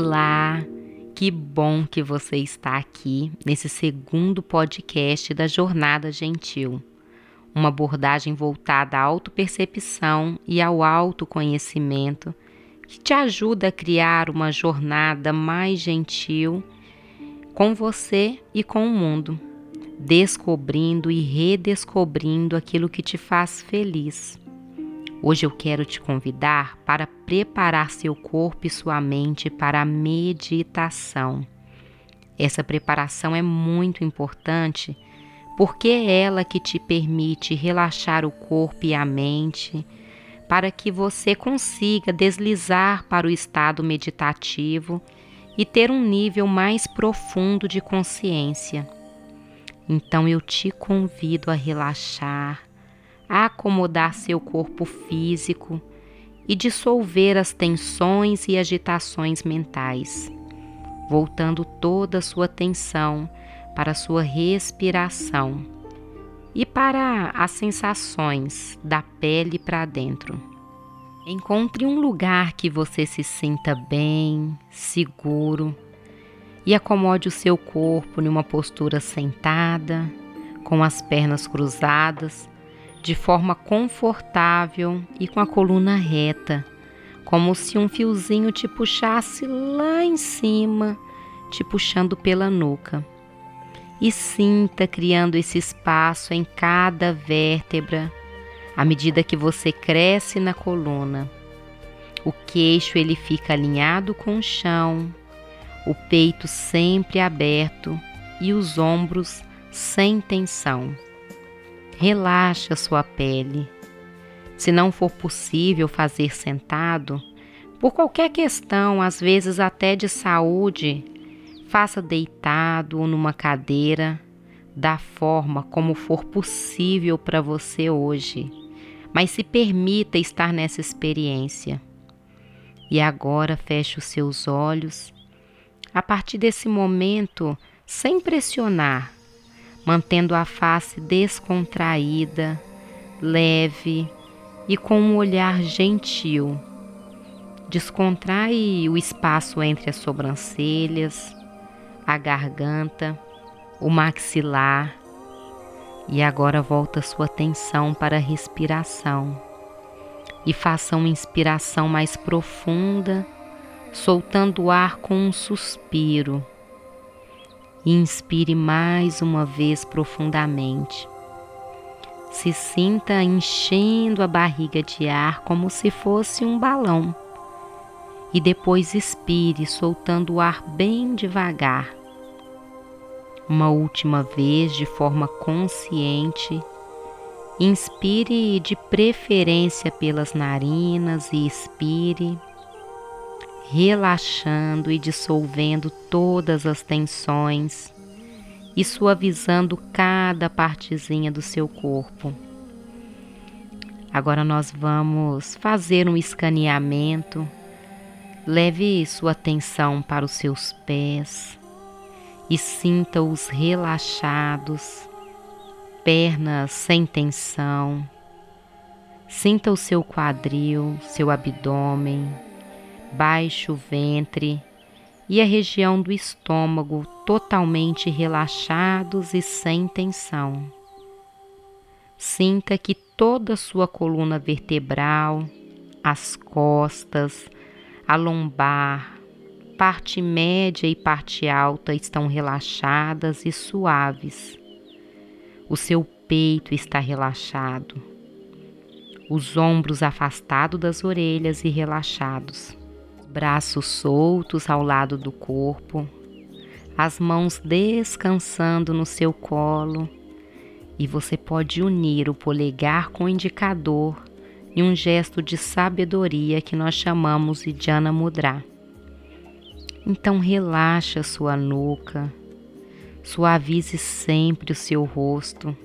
Olá, que bom que você está aqui nesse segundo podcast da Jornada Gentil. Uma abordagem voltada à autopercepção e ao autoconhecimento que te ajuda a criar uma jornada mais gentil com você e com o mundo, descobrindo e redescobrindo aquilo que te faz feliz Hoje eu quero te convidar para preparar seu corpo e sua mente para a meditação. Essa preparação é muito importante porque é ela que te permite relaxar o corpo e a mente para que você consiga deslizar para o estado meditativo e ter um nível mais profundo de consciência. Então eu te convido a relaxar, acomodar seu corpo físico e dissolver as tensões e agitações mentais, voltando toda a sua atenção para a sua respiração e para as sensações da pele para dentro. Encontre um lugar que você se sinta bem, seguro e acomode o seu corpo em uma postura sentada, com as pernas cruzadas de forma confortável e com a coluna reta, como se um fiozinho te puxasse lá em cima, te puxando pela nuca. E sinta criando esse espaço em cada vértebra, à medida que você cresce na coluna. O queixo ele fica alinhado com o chão, o peito sempre aberto e os ombros sem tensão. Relaxe a sua pele. Se não for possível fazer sentado, por qualquer questão, às vezes até de saúde, faça deitado ou numa cadeira, da forma como for possível para você hoje, mas se permita estar nessa experiência. E agora feche os seus olhos. A partir desse momento, sem pressionar, mantendo a face descontraída, leve e com um olhar gentil. Descontrai o espaço entre as sobrancelhas, a garganta, o maxilar e agora volta sua atenção para a respiração e faça uma inspiração mais profunda, soltando o ar com um suspiro inspire mais uma vez profundamente. Se sinta enchendo a barriga de ar como se fosse um balão. E depois expire, soltando o ar bem devagar. Uma última vez, de forma consciente, inspire de preferência pelas narinas e expire relaxando e dissolvendo todas as tensões e suavizando cada partezinha do seu corpo. Agora nós vamos fazer um escaneamento. Leve sua atenção para os seus pés e sinta-os relaxados, pernas sem tensão. Sinta o seu quadril, seu abdômen, baixo ventre e a região do estômago totalmente relaxados e sem tensão. Sinta que toda a sua coluna vertebral, as costas, a lombar, parte média e parte alta estão relaxadas e suaves. O seu peito está relaxado, os ombros afastados das orelhas e relaxados braços soltos ao lado do corpo, as mãos descansando no seu colo, e você pode unir o polegar com o indicador em um gesto de sabedoria que nós chamamos de Jana Mudra. Então relaxa sua nuca, suavize sempre o seu rosto,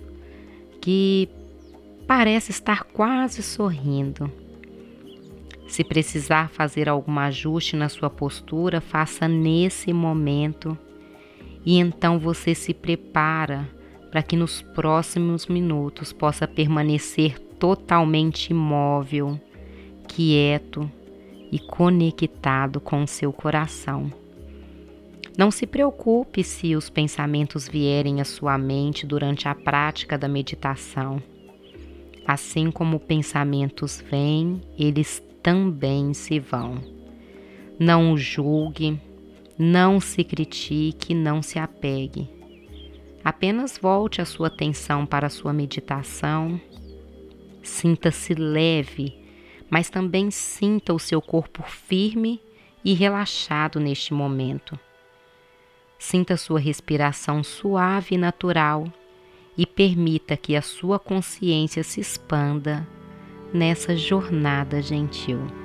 que parece estar quase sorrindo se precisar fazer algum ajuste na sua postura, faça nesse momento e então você se prepara para que nos próximos minutos possa permanecer totalmente imóvel, quieto e conectado com seu coração. Não se preocupe se os pensamentos vierem à sua mente durante a prática da meditação. Assim como pensamentos vêm, eles também se vão. Não o julgue, não se critique, não se apegue. Apenas volte a sua atenção para a sua meditação. Sinta-se leve, mas também sinta o seu corpo firme e relaxado neste momento. Sinta sua respiração suave e natural e permita que a sua consciência se expanda nessa jornada gentil.